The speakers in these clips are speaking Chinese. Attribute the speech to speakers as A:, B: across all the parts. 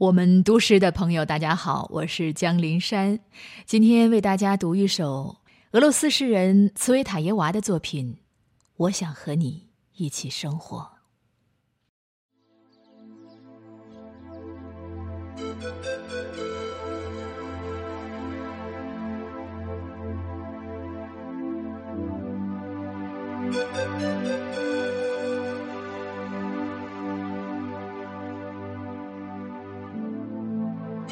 A: 我们读诗的朋友，大家好，我是江林山，今天为大家读一首俄罗斯诗人茨维塔耶娃的作品《我想和你一起生活》。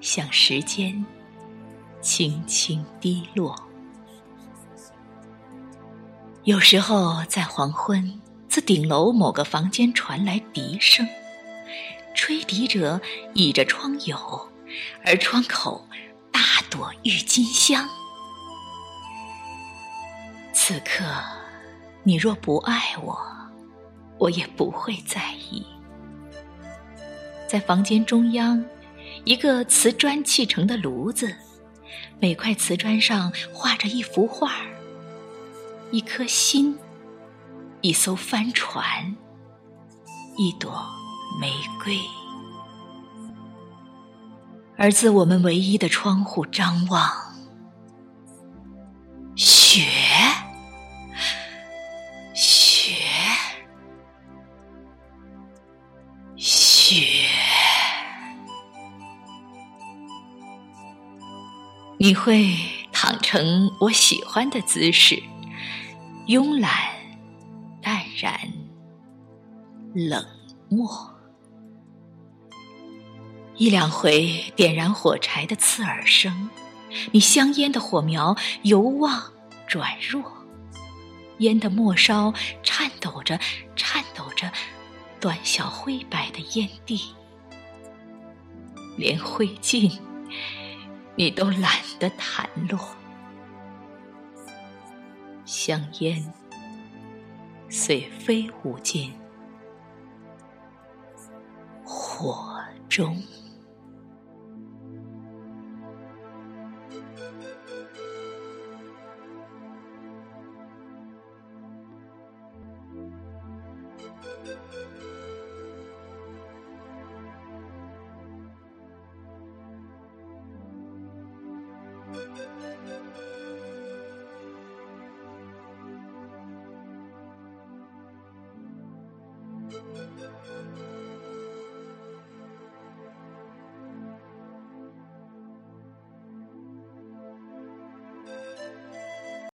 A: 像时间轻轻滴落。有时候在黄昏，自顶楼某个房间传来笛声，吹笛者倚着窗牖，而窗口大朵郁金香。此刻，你若不爱我，我也不会在意。在房间中央。一个瓷砖砌成的炉子，每块瓷砖上画着一幅画，一颗心，一艘帆船，一朵玫瑰。而自我们唯一的窗户张望，雪，雪，雪。你会躺成我喜欢的姿势，慵懒、淡然、冷漠。一两回点燃火柴的刺耳声，你香烟的火苗由旺转弱，烟的末梢颤抖着、颤抖着，短小灰白的烟蒂，连灰烬。你都懒得弹落，香烟遂飞舞进火中。Thank you.